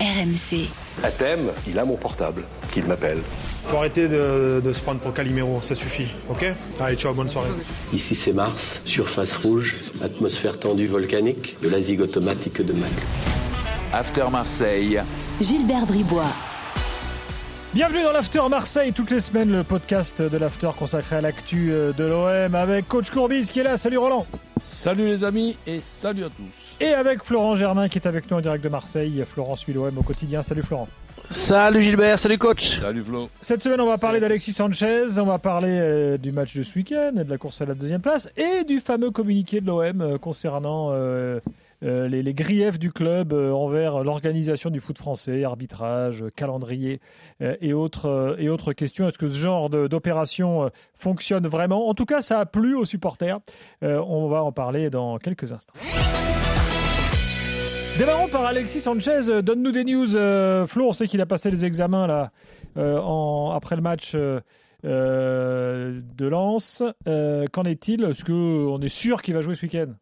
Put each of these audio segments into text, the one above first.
RMC. À thème, il a mon portable, qu'il m'appelle. Faut arrêter de, de se prendre pour Calimero, ça suffit, ok? Allez, ciao, bonne soirée. Ici c'est Mars, surface rouge, atmosphère tendue volcanique, de la zig automatique de Mac. After Marseille. Gilbert Bribois. Bienvenue dans l'After Marseille, toutes les semaines le podcast de l'After consacré à l'actu euh, de l'OM avec Coach Courbis qui est là. Salut Roland. Salut les amis et salut à tous. Et avec Florent Germain qui est avec nous en direct de Marseille. Florent suit l'OM au quotidien. Salut Florent. Salut Gilbert, salut coach. Salut Flo. Cette semaine, on va parler d'Alexis Sanchez, on va parler euh, du match de ce week-end, de la course à la deuxième place et du fameux communiqué de l'OM euh, concernant euh, euh, les, les griefs du club euh, envers l'organisation du foot français, arbitrage, calendrier euh, et, autres, euh, et autres questions. Est-ce que ce genre de- d'opération euh, fonctionne vraiment? En tout cas, ça a plu aux supporters. Euh, on va en parler dans quelques instants. Démarrons par Alexis Sanchez. Euh, Donne-nous des news. Euh, Flo, on sait qu'il a passé les examens là, euh, après le match de Lens. Qu'en est-il? Est-ce qu'on est sûr qu'il va jouer ce week-end?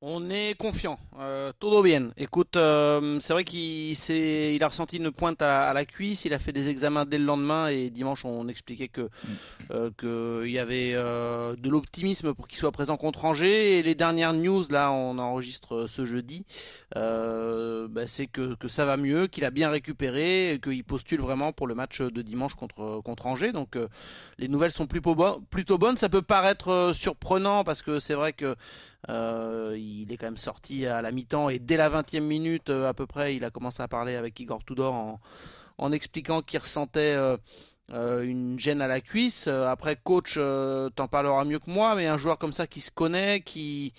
On est confiant. Euh, todo bien. Écoute, euh, c'est vrai qu'il il a ressenti une pointe à, à la cuisse. Il a fait des examens dès le lendemain et dimanche on expliquait que euh, qu'il y avait euh, de l'optimisme pour qu'il soit présent contre Angers. Et les dernières news là, on enregistre ce jeudi, euh, bah, c'est que, que ça va mieux, qu'il a bien récupéré, et qu'il postule vraiment pour le match de dimanche contre contre Angers. Donc euh, les nouvelles sont plutôt, plutôt bonnes. Ça peut paraître euh, surprenant parce que c'est vrai que euh, il est quand même sorti à la mi-temps et dès la 20e minute euh, à peu près, il a commencé à parler avec Igor Tudor en, en expliquant qu'il ressentait euh, une gêne à la cuisse. Après, coach, t'en parlera mieux que moi, mais un joueur comme ça qui se connaît, qui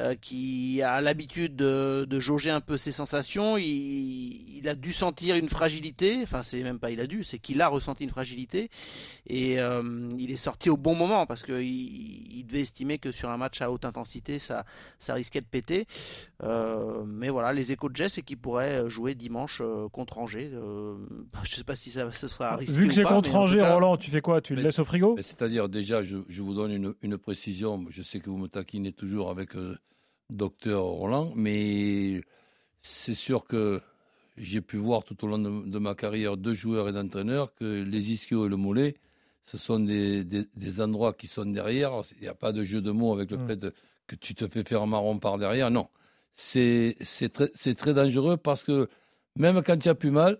euh, qui a l'habitude de, de jauger un peu ses sensations, il, il a dû sentir une fragilité. Enfin, c'est même pas il a dû, c'est qu'il a ressenti une fragilité et euh, il est sorti au bon moment parce que il, il devait estimer que sur un match à haute intensité, ça ça risquait de péter. Euh, mais voilà, les échos de Jess, c'est qu'il pourrait jouer dimanche euh, contre Angers. Euh, je sais pas si ça ce sera risqué Vu que c'est pas, contre Angers, cas- Roland, tu fais quoi? Tu le laisses au frigo? C'est-à-dire déjà, je, je vous donne une, une précision. Je sais que vous me taquinez toujours avec euh, docteur Roland, mais c'est sûr que j'ai pu voir tout au long de, de ma carrière deux joueurs et d'entraîneurs que les ischios et le mollet, ce sont des, des- des endroits qui sont derrière. Il n'y a pas de jeu de mots avec le Mm. fait de- que tu te fais faire un marron par derrière. Non, c'est très, très dangereux parce que même quand tu as plus mal,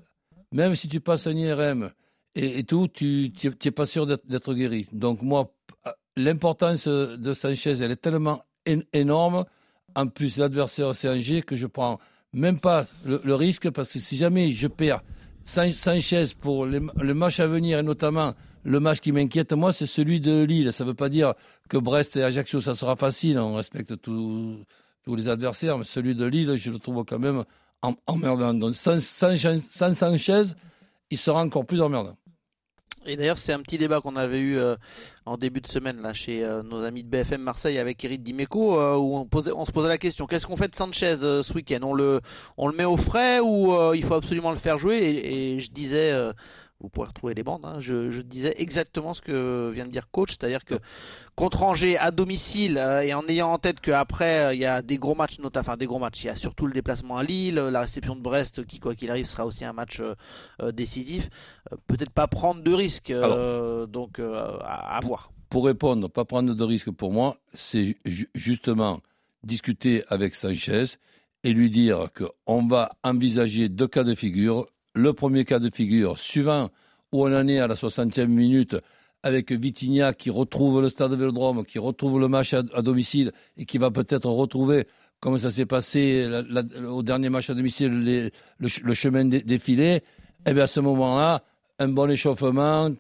même si tu passes un IRM et, et tout, tu n'es pas sûr d'être guéri. Donc moi, l'importance de Sanchez, elle est tellement énorme. En plus, l'adversaire, c'est Angers, que je prends même pas le, risque, parce que si jamais je perds San- Sanchez pour le match à venir, et notamment le match qui m'inquiète, moi, c'est celui de Lille. Ça ne veut pas dire que Brest et Ajaccio, ça sera facile. On respecte tous les adversaires, mais celui de Lille, je le trouve quand même em- emmerdant. Donc, sans, sans, sans Sanchez, il sera encore plus emmerdant. Et d'ailleurs, c'est un petit débat qu'on avait eu euh, en début de semaine là chez euh, nos amis de BFM Marseille avec Eric Dimeco, euh, où on, se posait la question qu'est-ce qu'on fait de Sanchez ce week-end? On le, met au frais ou il faut absolument le faire jouer? Et, je disais, vous pourrez retrouver les bandes, hein, je, je disais exactement ce que vient de dire coach, c'est-à-dire que contre Angers à domicile euh, et en ayant en tête qu'après euh, il y a des gros matchs, notamment enfin des gros matchs, il y a surtout le déplacement à Lille, la réception de Brest qui quoi qu'il arrive sera aussi un match euh, euh, décisif. Euh, peut-être pas prendre de risques, euh, donc euh, à, à voir. Pour répondre, pas prendre de risque pour moi, c'est ju- justement discuter avec Sanchez et lui dire qu'on va envisager deux cas de figure. Le premier cas de figure, suivant où on en est à la 60e minute, avec Vitinha qui retrouve le stade Vélodrome, qui retrouve le match à, domicile et qui va peut-être retrouver, comme ça s'est passé au dernier match à domicile, le, ch- le chemin filets, et bien à ce moment-là, un bon échauffement,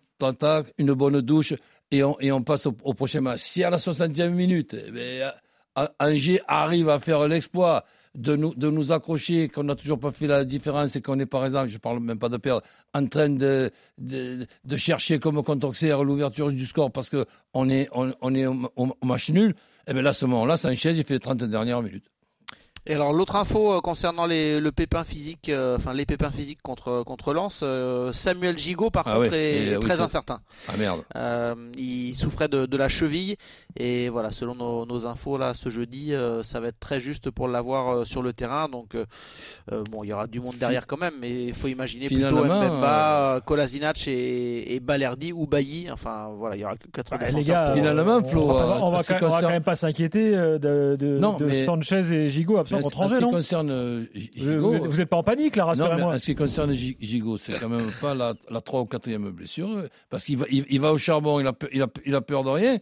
une bonne douche, et on, passe au, prochain match. Si à la 60e minute, eh bien, Angers arrive à faire l'exploit de nous, de nous accrocher, qu'on n'a toujours pas fait la différence et qu'on est, par exemple, je parle même pas de perdre, en train de, chercher comme contre Auxerre l'ouverture du score parce qu'on est, on, est au, au- au match nul, et bien là, à ce moment-là, Sanchez, il fait les 30 dernières minutes. Et alors l'autre info euh, concernant les, le pépin physique, euh, enfin les pépins physiques contre contre Lens, euh, Samuel Gigot par Ah contre ouais, est et, oui, très incertain. Ah merde. Euh, il souffrait de, de la cheville Et voilà, selon nos, nos infos là, ce jeudi, euh, ça va être très juste pour l'avoir euh, sur le terrain. Donc euh, euh, bon, il y aura du monde derrière quand même, mais il faut imaginer plutôt Mbemba, Kolasinac et, et Balerdi ou Bailly. Enfin voilà, il y aura que quatre Bah, les gars, pour- Finalement, on, Flo, on va, euh, on va quand, qui on va concerne- quand même pas s'inquiéter euh, de, de, Non, de mais- Sanchez et Gigot Mais contre en ce Angers, qui non concerne euh, Gigot, vous- vous êtes pas en panique là, rassurez-moi. en ce qui concerne Gi- Gigot, c'est quand même pas la, la 3 ou 4e blessure, parce qu'il va, il, il va au charbon, il a, peur- il, a, il a peur de rien.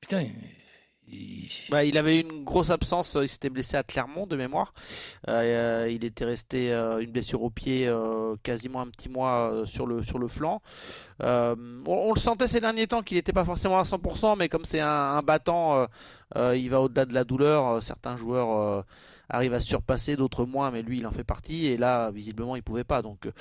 Putain, il- Bah, il avait une grosse absence, euh, il s'était blessé à Clermont de mémoire. Euh, euh, il était resté euh, une blessure au pied euh, quasiment un petit mois euh, sur le sur le flanc. Euh, on, on le sentait ces derniers temps qu'il n'était pas forcément à 100%, mais comme c'est un, un battant, euh, euh, il va au-delà de la douleur. Euh, Certains joueurs euh, arrivent à se surpasser, d'autres moins, mais lui il en fait partie. Et là, visiblement, il pouvait pas. Donc, euh,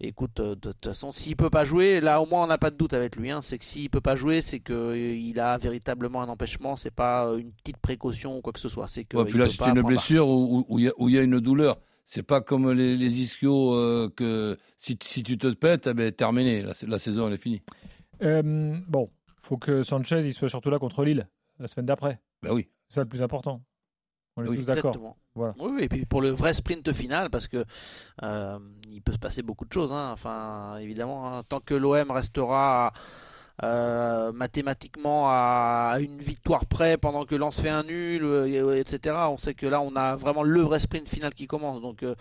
écoute, euh, de toute façon, s'il peut pas jouer, là au moins on n'a pas de doute avec lui. Hein, c'est que s'il peut pas jouer, c'est que euh, il a véritablement un empêchement. C'est pas euh, une petite précaution ou quoi que ce soit. C'est que Ouais, puis là, une blessure où il y, a- y une douleur. C'est pas comme les, les ischios euh, que si, si tu te pètes, eh ben, terminé. La, la saison, elle est finie. Euh, bon, faut que Sanchez il soit surtout là contre Lille la semaine d'après. Ben oui. C'est ça le plus important. On est Oui. tous d'accord. Exactement. Voilà. Oui, oui, et puis pour le vrai sprint final, parce que euh, il peut se passer beaucoup de choses. hein. Enfin, évidemment, hein, tant que l'OM restera euh, mathématiquement à une victoire près pendant que Lens fait un nul, euh, etc. On sait que là, on a vraiment le vrai sprint final qui commence. Donc, euh,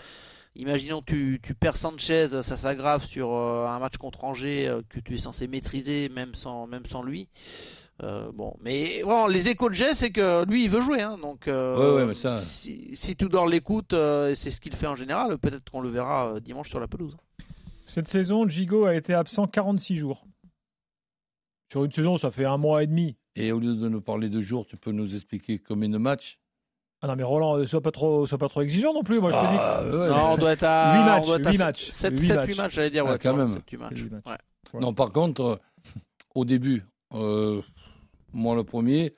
imaginons tu, tu perds Sanchez, ça s'aggrave sur un match contre Angers que tu es censé maîtriser même sans même sans lui. Euh, bon, mais bon, les échos de Jay, c'est que lui, il veut jouer, hein, donc euh, Ouais, ouais, mais ça- si, si Tudor l'écoute, euh, et c'est ce qu'il fait en général, peut-être qu'on le verra euh, dimanche sur la pelouse. Cette saison, Gigot a été absent 46 jours. Sur une saison, ça fait un mois et demi. Et au lieu de nous parler de jours, tu peux nous expliquer combien de matchs Ah non, mais Roland, sois pas trop, sois pas trop exigeant non plus. Moi, je te dis. Ah, ouais, non, on doit être à Huit matchs, on doit être à matchs, sept- huit sept, matchs. huit matchs, j'allais dire, Ah, ouais, quand même. matchs. Matchs. Non, par contre, euh, au début, euh, moi le premier,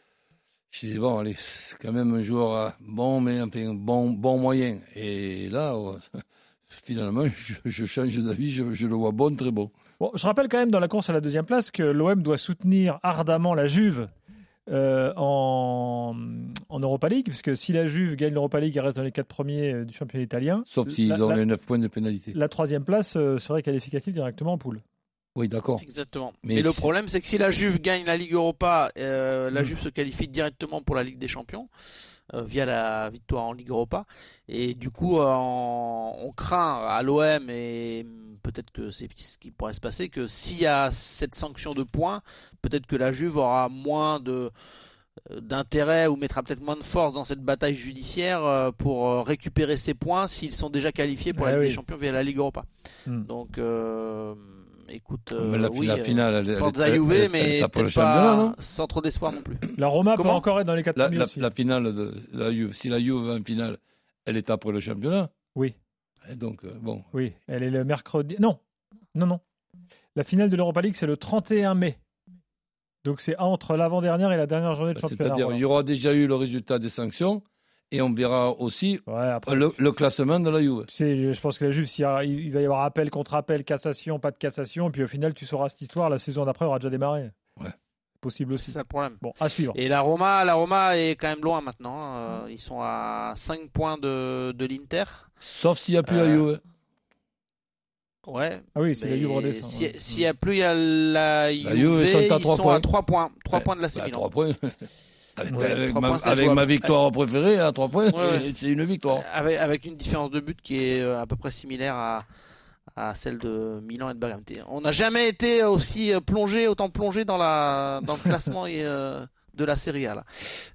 je disais, bon, allez, c'est quand même un joueur euh, bon, mais enfin, bon, bon moyen. Et là, euh, finalement, je, je change d'avis, je, je le vois bon, très bon. Bon, je rappelle quand même dans la course à la deuxième place que l'OM doit soutenir ardemment la Juve euh, en, en Europa League, puisque si la Juve gagne l'Europa League et reste dans les quatre premiers euh, du championnat italien, Sauf s'ils la, ont la- les 9 points de pénalité. la troisième place serait qualificative directement en poule. Oui, d'accord. Exactement. Mais Mais le problème, c'est que si la Juve gagne la Ligue Europa, euh, la. Juve se qualifie directement pour la Ligue des Champions euh, via la victoire en Ligue Europa. Et du coup, euh, on, craint à l'OM et peut-être que c'est ce qui pourrait se passer que s'il y a cette sanction de points, peut-être que la Juve aura moins de d'intérêt ou mettra peut-être moins de force dans cette bataille judiciaire pour récupérer ses points s'ils sont déjà qualifiés pour Eh la Ligue oui. des Champions via la Ligue Europa. Mm. Donc, euh, écoute, la, euh, oui, la euh, finale, elle, Forza elle- Juve, elle- mais peut-être pas sans trop d'espoir non plus. La Roma peut Comment encore être dans les quatre la, premiers la- aussi. la finale de la Juve, si la Juve va en finale, elle est après le championnat. Oui, Et donc, euh, bon, oui. Elle est le mercredi. Non, non, non. La finale de l'Europa League, c'est le 31 mai. Donc c'est entre l'avant-dernière et la dernière journée de championnat. c'est-à-dire il y aura déjà eu le résultat des sanctions et on verra aussi Ouais, après, le, le classement de la Juve. Tu sais, je pense que la Juve, a- il va y avoir appel contre appel, cassation, pas de cassation, et puis au final, tu sauras cette histoire, la saison d'après aura déjà démarré. Ouais. C'est possible C'est aussi. ça le problème. Bon, à suivre. Et la Roma, la Roma est quand même loin maintenant. hein. Euh, Ils sont à 5 points de, de l'Inter. Sauf s'il n'y a plus la Euh, Juve. Ouais. Ah oui, c'est la Juve redescend. si- ouais. S'il n'y a plus il y a la Juve, Juve, ils sont à ils trois sont points. à 3 points. 3 Ouais. points de la Bah, Milan. trois points. Avec, Ouais, avec trois ma, avec victoire préférée, à 3 points, Ouais, c'est une victoire. Avec, avec une différence de but qui est euh, à peu près similaire à, à celle de Milan et de Bergame. On n'a jamais été aussi euh, plongé, autant plongé dans, la, dans le classement et, euh, de la Serie A. Là.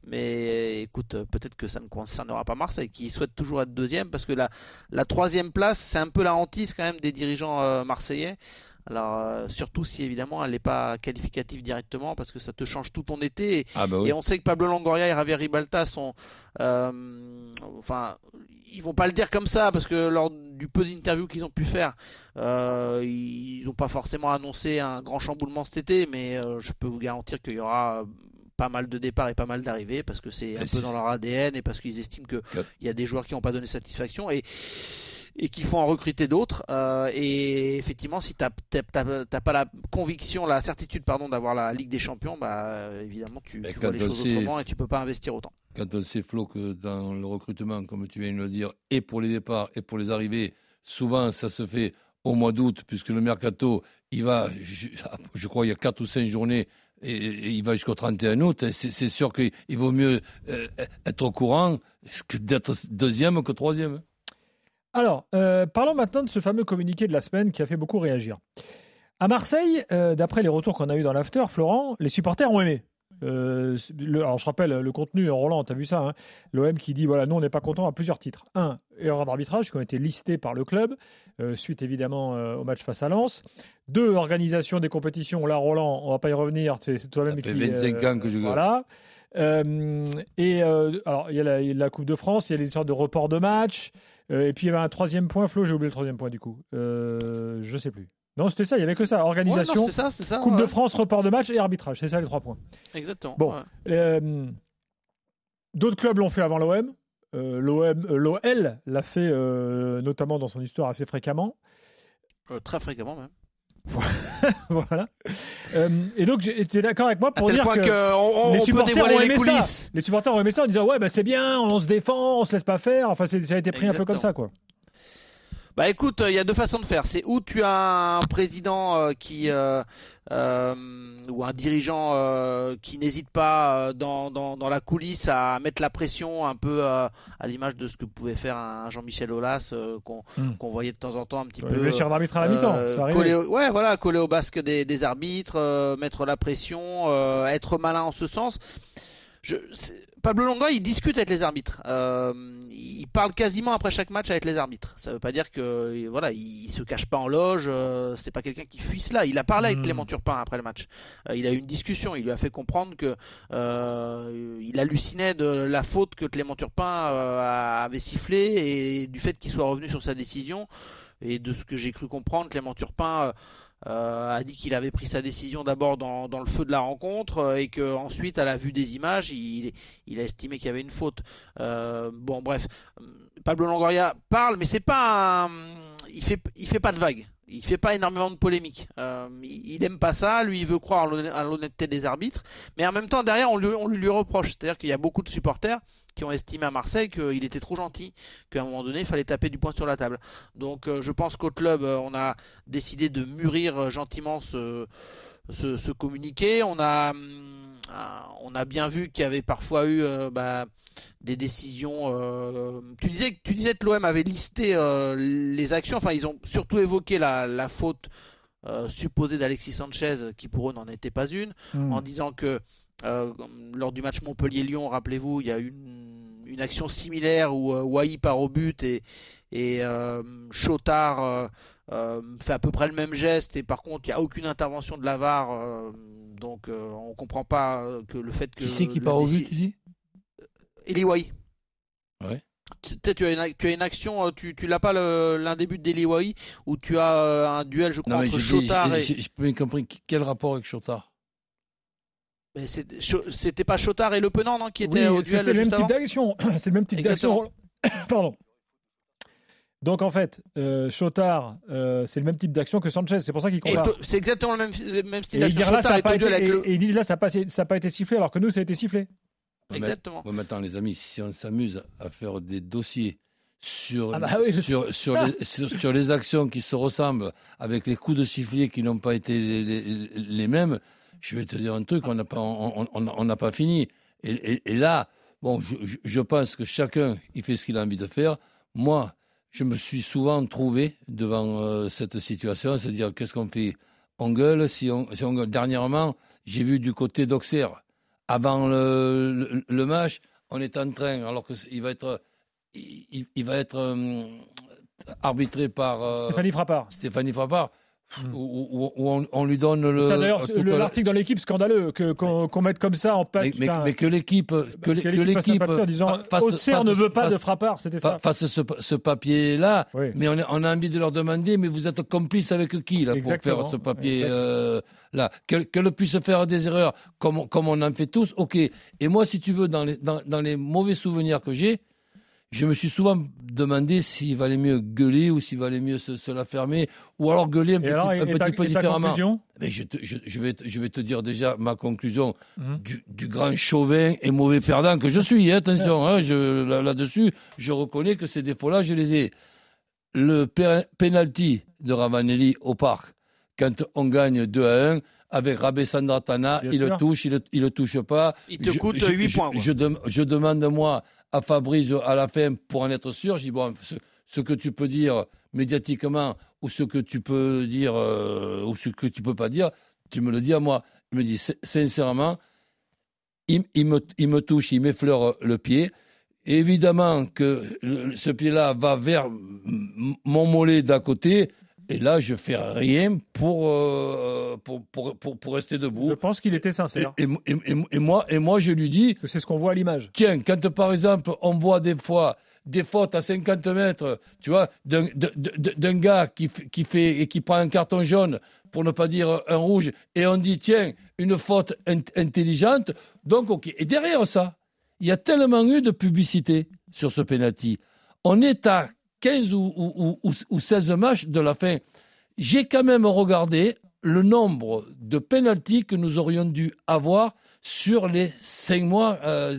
Mais écoute, peut-être que ça ne concernera pas Marseille, qui souhaite toujours être deuxième, parce que la, la troisième place, c'est un peu la hantise quand même des dirigeants euh, marseillais. Alors, euh, surtout si évidemment elle n'est pas qualificative directement, parce que ça te change tout ton été. Et, Ah bah oui. et on sait que Pablo Longoria et Javier Ribalta sont, euh, enfin, ils vont pas le dire comme ça parce que lors du peu d'interviews qu'ils ont pu faire, euh, ils n'ont pas forcément annoncé un grand chamboulement cet été, mais euh, je peux vous garantir qu'il y aura pas mal de départs et pas mal d'arrivées parce que c'est un peu dans leur ADN et parce qu'ils estiment que Yep. il y a des joueurs qui n'ont pas donné satisfaction et et qu'il faut en recruter d'autres. Euh, et effectivement, si t'as t'as pas la conviction, la certitude, pardon, d'avoir la Ligue des Champions, bah évidemment tu, tu vois les choses autrement et tu peux pas investir autant. Quand on sait, Flo, que dans le recrutement, comme tu viens de le dire, et pour les départs et pour les arrivées, souvent ça se fait au mois d'août, puisque le mercato, il va, je, je crois, il y a 4 ou 5 journées, et, et il va jusqu'au 31 août. C'est sûr qu'il vaut mieux euh, être au courant que d'être deuxième que troisième. Alors, euh, parlons maintenant de ce fameux communiqué de la semaine qui a fait beaucoup réagir. À Marseille, euh, d'après les retours qu'on a eu dans l'after, Florent, les supporters ont aimé. Euh, le- alors, je rappelle le contenu, Roland, tu as vu ça hein L'OM qui dit voilà, nous, on n'est pas content à plusieurs titres. Un, erreur d'arbitrage qui ont été listées par le club, euh, suite évidemment euh, au match face à Lens. Deux, organisation des compétitions. Là, Roland, on va pas y revenir, c'est toi-même Ça qui. fait 25 ans que je- Voilà. Et alors, il y, a la, il y a la Coupe de France, il y a les histoires de report de match. Euh, et puis, il y avait un troisième point. Flo, j'ai oublié le troisième point du coup. Euh, je sais plus. Non, c'était ça, il y avait que ça. Ouais, non, Organisation, ça, ça. Coupe ouais. de France, report de match et arbitrage. C'est ça les trois points. Exactement. Bon. ouais. Euh, D'autres clubs l'ont fait avant l'OM. Euh, L'OM, euh, l'OL l'a fait notamment dans son histoire assez fréquemment. Très fréquemment même. voilà. Euh, et donc, tu es d'accord avec moi À pour tel dire point que qu'on les on peut supporters ont dévoiler aimé ça. coulisses. les supporters ont aimé ça en disant ouais bah c'est bien, on se défend, on se laisse pas faire. Enfin, c'est- ça a été pris un peu comme ça quoi. Bah écoute, il y a deux façons de faire. C'est où tu as un président euh, qui euh, euh, ou un dirigeant euh, qui n'hésite pas euh, dans, dans, dans la coulisse à mettre la pression un peu euh, à l'image de ce que pouvait faire un Jean-Michel Aulas euh, qu'on qu'on voyait de temps en temps un petit Les peu vestiaires d'arbitre à la mi-temps, euh, ouais, voilà, coller au basque des, des arbitres, euh, mettre la pression, euh, être malin en ce sens. Je, Pablo Longoria, il discute avec les arbitres. Euh, il parle quasiment après chaque match avec les arbitres. Ça veut pas dire que voilà, il se cache pas en loge. euh, c'est pas quelqu'un qui fuit cela. Il a parlé avec Mm. Clément Turpin après le match. Euh, il a eu une discussion. Il lui a fait comprendre que euh, il hallucinait de la faute que Clément Turpin euh, avait sifflé et du fait qu'il soit revenu sur sa décision. Et de ce que j'ai cru comprendre, Clément Turpin a dit qu'il avait pris sa décision d'abord dans, le feu de la rencontre euh, et que ensuite, à la vue des images, il, a estimé qu'il y avait une faute. Euh, bon, bref, Pablo Longoria parle, mais c'est pas, un- il fait, il fait pas de vagues. Il fait pas énormément de polémiques. Euh, il, il aime pas ça. Lui, il veut croire à l'honn- à l'honnêteté des arbitres, mais en même temps, derrière, on lui, on lui, reproche. C'est-à-dire qu'il y a beaucoup de supporters qui ont estimé à Marseille qu'il était trop gentil, qu'à un moment donné, il fallait taper du poing sur la table. Donc, euh, je pense qu'au club, euh, on a décidé de mûrir euh, gentiment ce, ce, ce communiqué. On a, hum, on a bien vu qu'il y avait parfois eu euh, bah, des décisions. euh, tu disais que tu disais que l'OM avait listé euh, les actions. Enfin, ils ont surtout évoqué la, la faute supposée d'Alexis Sanchez, qui pour eux n'en était pas une, Hmm. en disant que euh, lors du match Montpellier-Lyon, rappelez-vous, il y a eu une, une action similaire où euh, Wai part au but et, et euh, Chotard euh, euh, fait à peu près le même geste et par contre il n'y a aucune intervention de la VAR euh, donc euh, on comprend pas euh, que le fait que Qui c'est qui part au but, tu dis? Eli Wai. Ouais. Tu as une, tu as une action, euh, tu, tu l'as pas l'un des buts d'Eli Wai où tu as euh, un duel, je crois, Non, entre Chotard et. pas bien compris quel rapport avec Chotard? Mais C'était pas Chotard et Le Penant, non, qui Oui, étaient au parce que duel c'est le même type d'action? C'est le même type d'action. Pardon. Donc en fait, euh, Chotard, euh, c'est le même type d'action que Sanchez. C'est pour ça qu'il compare. C'est exactement le même, le même style d'action. et- et ils disent là, ça n'a pas, ça a pas été sifflé, alors que nous, ça a été sifflé. Mais- Exactement. ouais, maintenant, les amis, si on s'amuse à faire des dossiers sur, Ah bah oui, je sur, sur, les, sur, sur les actions qui se ressemblent, avec les coups de sifflet qui n'ont pas été les, les- les mêmes, je vais te dire un truc, on n'a pas, on, on- on- on n'a pas fini. Et, et- et là, bon, je, je- je pense que chacun, il fait ce qu'il a envie de faire. Moi, je me suis souvent trouvé devant euh, cette situation, c'est-à-dire qu'est-ce qu'on fait? On gueule, si on, si on gueule. Dernièrement, j'ai vu du côté d'Auxerre, avant le, le- le match, on est en train, alors qu'il va être, il, va être euh, arbitré par euh, Stéphanie Frappard. Stéphanie Frappard. Où, où- où on, on lui donne le. D'ailleurs, la- l'article dans l'équipe scandaleux que- qu'on mette comme ça en page. mais, mais- mais que l'équipe, que, l'é- que l'équipe Auxerre ne veut pas de Frappard, c'était ça. fa- fasse ce, ce papier-là, Oui. mais on a, on a envie de leur demander, mais vous êtes complice avec qui là, pour faire ce papier Exact. euh, Qu'elle puisse faire des erreurs comme, on- comme on en fait tous, ok. Et moi, si tu veux, dans les, dans, dans les mauvais souvenirs que j'ai, je me suis souvent demandé s'il valait mieux gueuler ou s'il valait mieux se, se la fermer, ou alors gueuler un Et petit, alors, un et petit ta- peu et différemment. conclusion? Mais je, te- je- je vais te, je vais te dire déjà ma conclusion Mhm. du, du grand chauvin et mauvais perdant que je suis. hein, attention, hein, là- là-dessus, je reconnais que ces défauts-là, je les ai. Le pe- penalty de Ravanelli au parc, quand on gagne 2 à 1, avec Rabé Sandratana, il le touche, il le, il le touche pas. Il te Je- coûte je- 8 je- points. Je, dem- je demande, moi, à Fabrice à la fin, pour en être sûr, je dis, bon, ce, que tu peux dire médiatiquement, ou ce que tu peux dire, euh, ou ce que tu peux pas dire, tu me le dis à moi. Il me dit, sin- sincèrement, il, me, touche, il m'effleure le pied. Évidemment que le- ce pied-là va vers mon mollet d'à côté, et là, je fais rien pour, euh, pour, pour, pour, pour rester Je debout. pense qu'il était sincère. et- et- et- et moi, et moi, je lui dis, C'est ce qu'on voit à l'image. Tiens, quand par exemple on voit des fois des fautes à 50 mètres, tu vois, d'un gars qui, qui fait et qui prend un carton jaune, pour ne pas dire un rouge, et on dit tiens, une faute int- intelligente, donc ok. Et derrière ça, il y a tellement eu de publicité sur ce penalty. On est à 15 ou, ou- ou- ou 16 matchs de la fin. J'ai quand même regardé le nombre de pénalties que nous aurions dû avoir sur les cinq mois euh,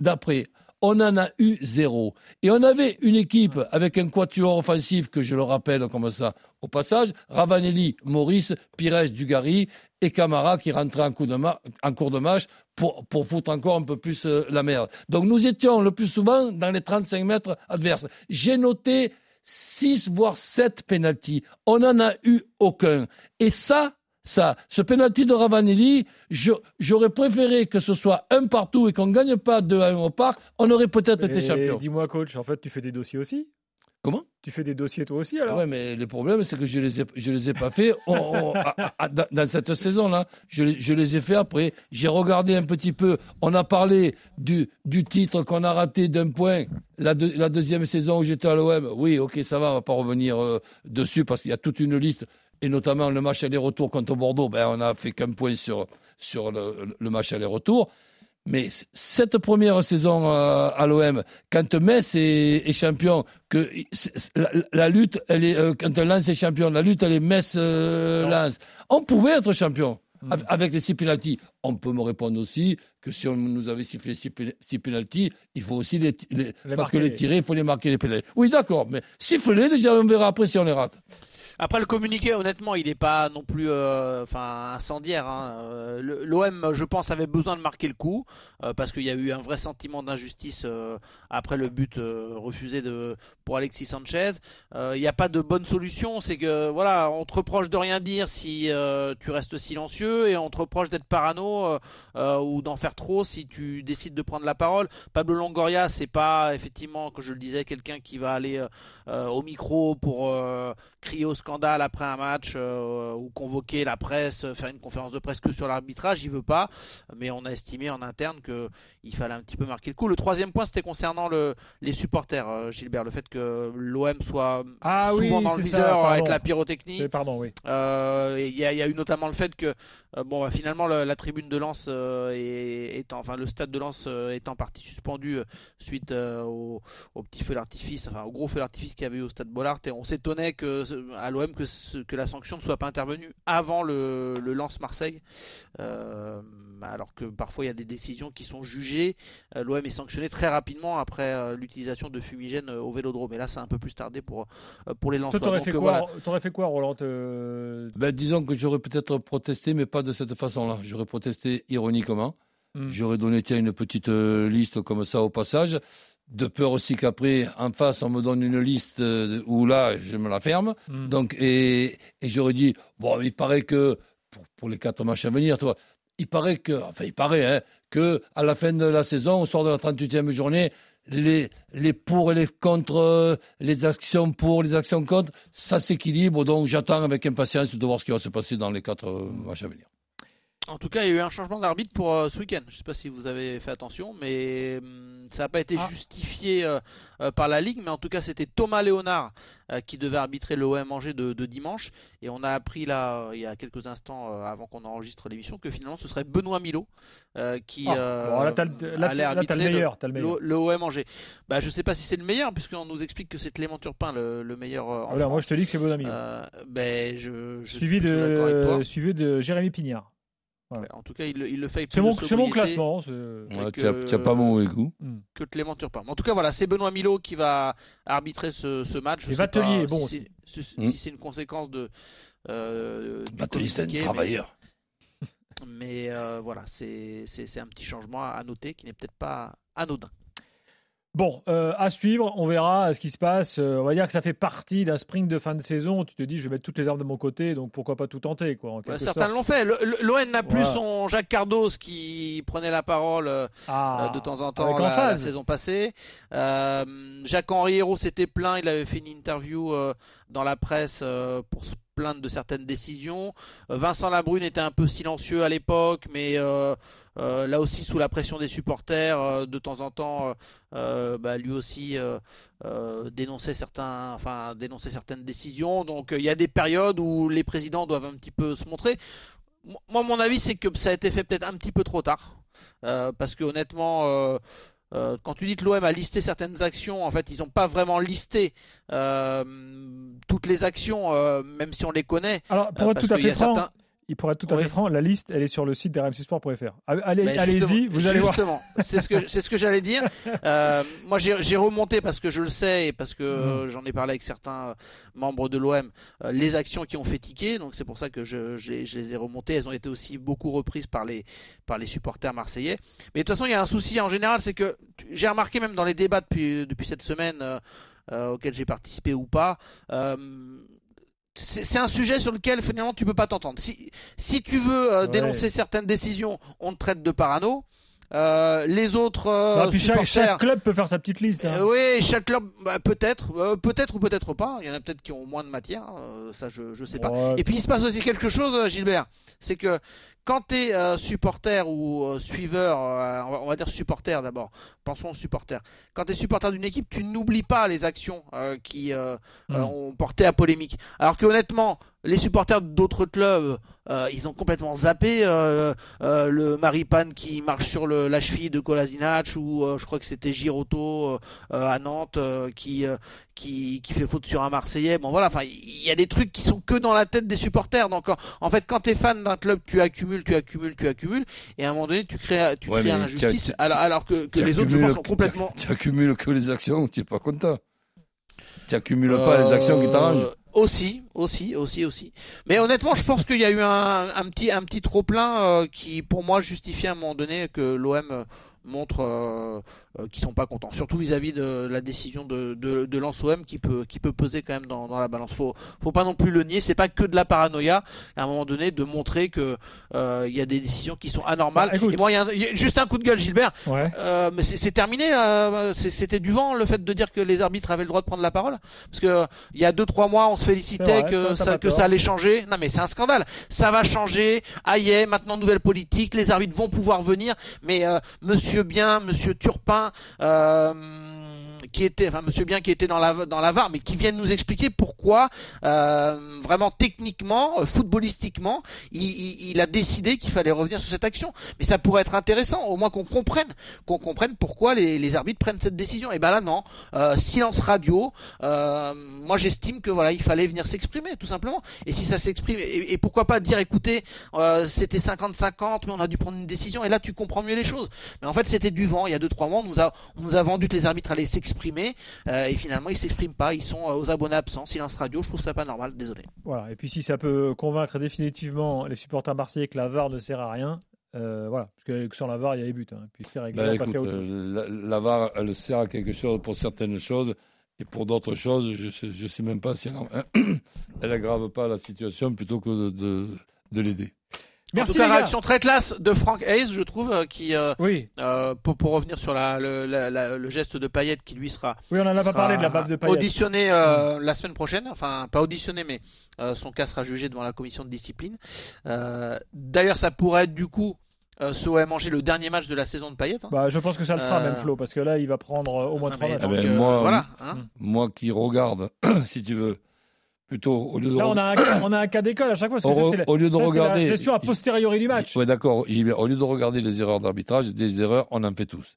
d'après. On en a eu zéro. Et on avait une équipe avec un quatuor offensif, que je le rappelle comme ça au passage, Ravanelli, Maurice, Pires, Dugarry et Camara qui rentraient en, cours de match pour, pour foutre encore un peu plus euh, la merde. Donc nous étions le plus souvent dans les 35 mètres adverses. J'ai noté 6 voire 7 pénalties. On n'en a eu aucun. Et ça, ça, ce pénalty de Ravanelli, j'aurais préféré que ce soit un partout et qu'on ne gagne pas 2 à 1 au parc. On aurait peut-être été champion. Dis-moi, coach, en fait, tu fais des dossiers aussi? Comment? Tu fais des dossiers toi aussi alors? Ouais, mais le problème, c'est que je les ai, je les ai pas fait on- on- dans, dans cette saison-là. Je, les- je les ai fait après. J'ai regardé un petit peu. On a parlé du, du titre qu'on a raté d'un point la, la deuxième saison où j'étais à l'OM. Oui, ok, ça va, on va pas revenir euh, dessus parce qu'il y a toute une liste. Et notamment le match aller-retour contre Bordeaux, ben, on a fait qu'un point sur, sur le, le match aller-retour. Mais cette première saison euh, à l'OM, quand Metz est, est champion, que la, la lutte, elle est, euh, quand Lens est champion, la lutte, elle est Metz-Lens. on pouvait être champion Hmm. av- avec les six pénalties. On peut me répondre aussi que si on nous avait sifflé six, six pénalties, il faut aussi les, ti- les- Les pas marquer. que les tirer, il faut les marquer les pénalties. Oui, d'accord, mais sifflez déjà, on verra après si on les rate. Après le communiqué, honnêtement, il n'est pas non plus, euh, incendiaire. hein. Euh, L'OM, je pense, avait besoin de marquer le coup euh, parce qu'il y a eu un vrai sentiment d'injustice après le but refusé de pour Alexis Sanchez. Il n'y a pas de bonne solution. C'est que voilà, on te reproche de rien dire si tu restes silencieux et on te reproche d'être parano ou d'en faire trop si tu décides de prendre la parole. Pablo Longoria, c'est pas effectivement, que je le disais, quelqu'un qui va aller au micro pour crier au scandale après un match euh, ou convoquer la presse, euh, faire une conférence de presse que sur l'arbitrage, il veut pas. Mais on a estimé en interne que il fallait un petit peu marquer le coup. Le troisième point, c'était concernant le, les supporters, euh, Gilbert, le fait que l'OM soit Ah souvent oui, dans le viseur avec la pyrotechnie. Pardon, oui. Euh, Il y, a- il y a eu notamment le fait que bon bah, finalement le- la tribune de Lens est, enfin le stade de Lens est en partie suspendu suite au, au petit feu d'artifice enfin au gros feu d'artifice qu'il y avait eu au stade Bollard et on s'étonnait que à l'OM que, ce- que la sanction ne soit pas intervenue avant le, le Lens Marseille. Euh, alors que parfois il y a des décisions qui sont jugées. Euh, l'OM est sanctionné très rapidement après euh, l'utilisation de fumigène au Vélodrome. Et là c'est un peu plus tardé pour pour les Lensois t'aurais fait, quoi, voilà. t'aurais fait quoi, Roland euh, Ben, disons que j'aurais peut-être protesté, mais pas de cette façon-là. J'aurais protesté ironiquement. Hmm. J'aurais donné tiens, une petite euh, liste comme ça au passage, de peur aussi qu'après, en face, on me donne une liste euh, où là, je me la ferme. Hmm. Donc, et, et j'aurais dit, bon, il paraît que, pour, pour les quatre matchs à venir, toi, il paraît que, enfin, il paraît, hein, que à la fin de la saison, au soir de la 38e journée, les, les pour et les contre, euh, les actions pour, les actions contre, ça s'équilibre. Donc, j'attends avec impatience de voir ce qui va se passer dans les quatre matchs à venir. En tout cas, il y a eu un changement d'arbitre pour euh, ce week-end. Je ne sais pas si vous avez fait attention, mais hum, ça n'a pas été Ah. justifié euh, euh, par la Ligue. Mais en tout cas, c'était Thomas Léonard qui devait arbitrer l'OM Angers de, de dimanche. Et on a appris là, il y a quelques instants, avant qu'on enregistre l'émission, que finalement, ce serait Benoît Milot euh, qui Ah, bon, là, là, allait t'as- là, le arbitrer le OM Angers. Bah, je sais pas si c'est le meilleur, puisqu'on nous explique que c'est Clément Turpin le, le meilleur en Voilà, moi, France. je te dis que c'est ami. Euh, ben, je, je suivi, suis plutôt d'accord avec toi. de, suivi de Jérémy Pignard. En tout cas, il, le- il le fait C'est mon, classement. c'est- Ouais, que- tu n'as tu as pas mauvais goût. que Clément Turpin. En tout cas, voilà, c'est Benoît Milot qui va arbitrer ce, ce match. Je Et sais Vatelier pas est bon si c'est si- si c'est une conséquence de euh, du Batterie, c'est un communiqué, mais- travailleur. Mais, euh, voilà, c'est un petit changement à noter qui n'est peut-être pas anodin. Bon, euh, à suivre, on verra ce qui se passe. Euh, on va dire que ça fait partie d'un sprint de fin de saison. Tu te dis, je vais mettre toutes les armes de mon côté, donc pourquoi pas tout tenter, quoi. en certains l'ont fait. L'ON n'a plus Voilà. son Jacques Cardos qui prenait la parole euh, Ah, de temps en temps la, saison passée. Jacques-Henri Hérault s'était plaint, il avait fait une interview dans la presse pour plaindre de certaines décisions. Euh, Vincent Labrune était un peu silencieux à l'époque, mais euh, euh, là aussi sous la pression des supporters, de temps en temps, bah, lui aussi dénonçait certains, enfin dénonçait certaines décisions. Donc il y a des périodes où les présidents doivent un petit peu se montrer. Moi, mon avis, c'est que ça a été fait peut-être un petit peu trop tard. Parce que honnêtement, euh, quand tu dis que l'OM a listé certaines actions, en fait, ils n'ont pas vraiment listé euh, toutes les actions, euh, même si on les connaît. Alors, pour être parce tout à qu'il y fait franc, certains- il pourrait être tout à Oui. fait franc, la liste, elle est sur le site d'RMCsport.fr. Allez, Ben, allez-y, vous allez voir. Justement, c'est ce que c'est ce que j'allais dire. Euh, moi, j'ai remonté parce que je le sais et parce que Mm. j'en ai parlé avec certains membres de l'OM, euh, les actions qui ont fait ticker. Donc c'est pour ça que je, je les, je les ai remontées. Elles ont été aussi beaucoup reprises par les par les supporters marseillais. Mais de toute façon, il y a un souci en général, c'est que j'ai remarqué même dans les débats depuis depuis cette semaine euh, euh, auxquels j'ai participé ou pas. euh, c'est un sujet sur lequel finalement tu peux pas t'entendre. Si, si tu veux euh, Ouais. dénoncer certaines décisions, on te traite de parano. Euh, les autres euh, Ah, puis chaque, chaque club peut faire sa petite liste. hein. euh, oui, chaque club, bah, peut-être, euh, peut-être ou peut-être pas. Il y en a peut-être qui ont moins de matière, euh, ça je je sais pas. Et puis il se passe aussi quelque chose, Gilbert, c'est que quand tu es supporter ou suiveur, on, va, on va dire supporter d'abord, pensons aux supporters. Quand tu es supporter d'une équipe, tu n'oublies pas les actions qui euh, euh, Mm. ont porté à polémique. Alors que honnêtement, les supporters d'autres clubs, euh, ils ont complètement zappé euh, euh, le Maripane qui marche sur le, la cheville de Kolasinac ou je crois que c'était Giroto à Nantes qui, qui qui fait faute sur un Marseillais. Bon voilà, enfin il y a des trucs qui sont que dans la tête des supporters. Donc en, en fait, quand tu es fan d'un club, tu accumules, tu accumules, tu accumules, et à un moment donné, tu crées tu Ouais, crées une injustice. Alors, alors que, les autres, je pense, sont complètement Tu accumules que les actions, tu n'es pas content. Tu accumules pas les actions qui t'arrangent. Aussi, aussi, aussi, aussi. Mais honnêtement, je pense qu'il y a eu un, petit, un petit trop plein qui, pour moi, justifie à un moment donné que l'OM euh, montre euh, euh, qu'ils sont pas contents, surtout vis-à-vis de la décision de, de, de Lens OM qui peut, qui peut peser quand même dans, dans la balance. Faut, faut pas non plus le nier. C'est pas que de la paranoïa. À un moment donné, de montrer que euh, il y a des décisions qui sont anormales. Bah. Et moi, il y a un- il y a juste un coup de gueule, Gilbert. Ouais. Euh, mais c'est terminé. euh, C'était du vent le fait de dire que les arbitres avaient le droit de prendre la parole, parce que il y a deux trois mois, on se félicitait vrai, que ça que ça allait changer. Non mais c'est un scandale. Ça va changer. Aïe, maintenant nouvelle politique. Les arbitres vont pouvoir venir. Mais euh, Monsieur Bien, Monsieur Turpin. Euh, qui était, enfin Monsieur Bien qui était dans la dans la VAR, mais qui viennent nous expliquer pourquoi euh, vraiment techniquement, euh, footballistiquement, il, il- il a décidé qu'il fallait revenir sur cette action. Mais ça pourrait être intéressant, au moins qu'on comprenne, qu'on comprenne pourquoi les, les arbitres prennent cette décision. Et ben là non, Euh, silence radio. Euh, moi j'estime que voilà, il fallait venir s'exprimer tout simplement. Et si ça s'exprime, et, et pourquoi pas dire écoutez, euh, c'était 50-50, mais on a dû prendre une décision. Et là tu comprends mieux les choses. Mais en fait c'était du vent. Il y a deux trois mois, on nous a on nous a vendu que les arbitres allaient s'exprimer, euh, et finalement ils s'expriment pas. Ils sont euh, aux abonnés absents. Silence radio. Je trouve ça pas normal. Désolé. Voilà. Et puis si ça peut convaincre définitivement les supporters marseillais que la VAR ne sert à rien, euh, voilà. Parce que sans la VAR, il y a les buts. Hein. Puis c'était réglé, Ben, on écoute, à autre chose. la, la VAR, elle sert à quelque chose pour certaines choses, et pour d'autres choses, je sais, je sais même pas si elle, elle aggrave pas la situation plutôt que de, de, de l'aider. Merci en tout cas, réaction très classe de Frank Hayes, je trouve, euh, qui euh, Oui, euh, pour, pour revenir sur la, le, la- la- le geste de Payet qui lui sera oui, on en a pas parlé de la baffe de Payet. auditionné euh, la semaine prochaine. Enfin, pas auditionné, mais euh, son cas sera jugé devant la commission de discipline. Euh, D'ailleurs, ça pourrait être du coup euh, ce OM Angers le dernier match de la saison de Payet. hein. Bah, je pense que ça le sera Euh, même Flo, parce que là, il va prendre euh, au moins Ah, trois mais matchs. Ah donc, ben, moi, voilà. hein. Moi qui regarde, si tu veux, plutôt au lieu de, Là, on a un, on a un cas d'école à chaque fois. Parce que au, ça, c'est la- au lieu de ça, regarder. la gestion a posteriori du match. Ouais, d'accord. Au lieu de regarder les erreurs d'arbitrage, des erreurs, on en fait tous.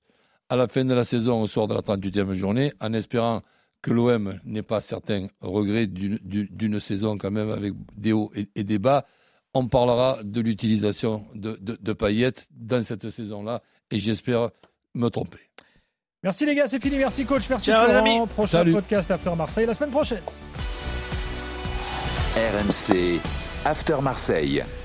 À la fin de la saison, au soir de la 38e journée, en espérant que l'OM n'ait pas certains regrets d'une- saison quand même avec des hauts et, et des bas, on parlera de l'utilisation de, de, de Payet dans cette saison-là et j'espère me tromper. Merci les gars, c'est fini. Merci coach, merci Ciao, les Florent. amis. Prochain Salut. podcast After Marseille la semaine prochaine. RMC After Marseille.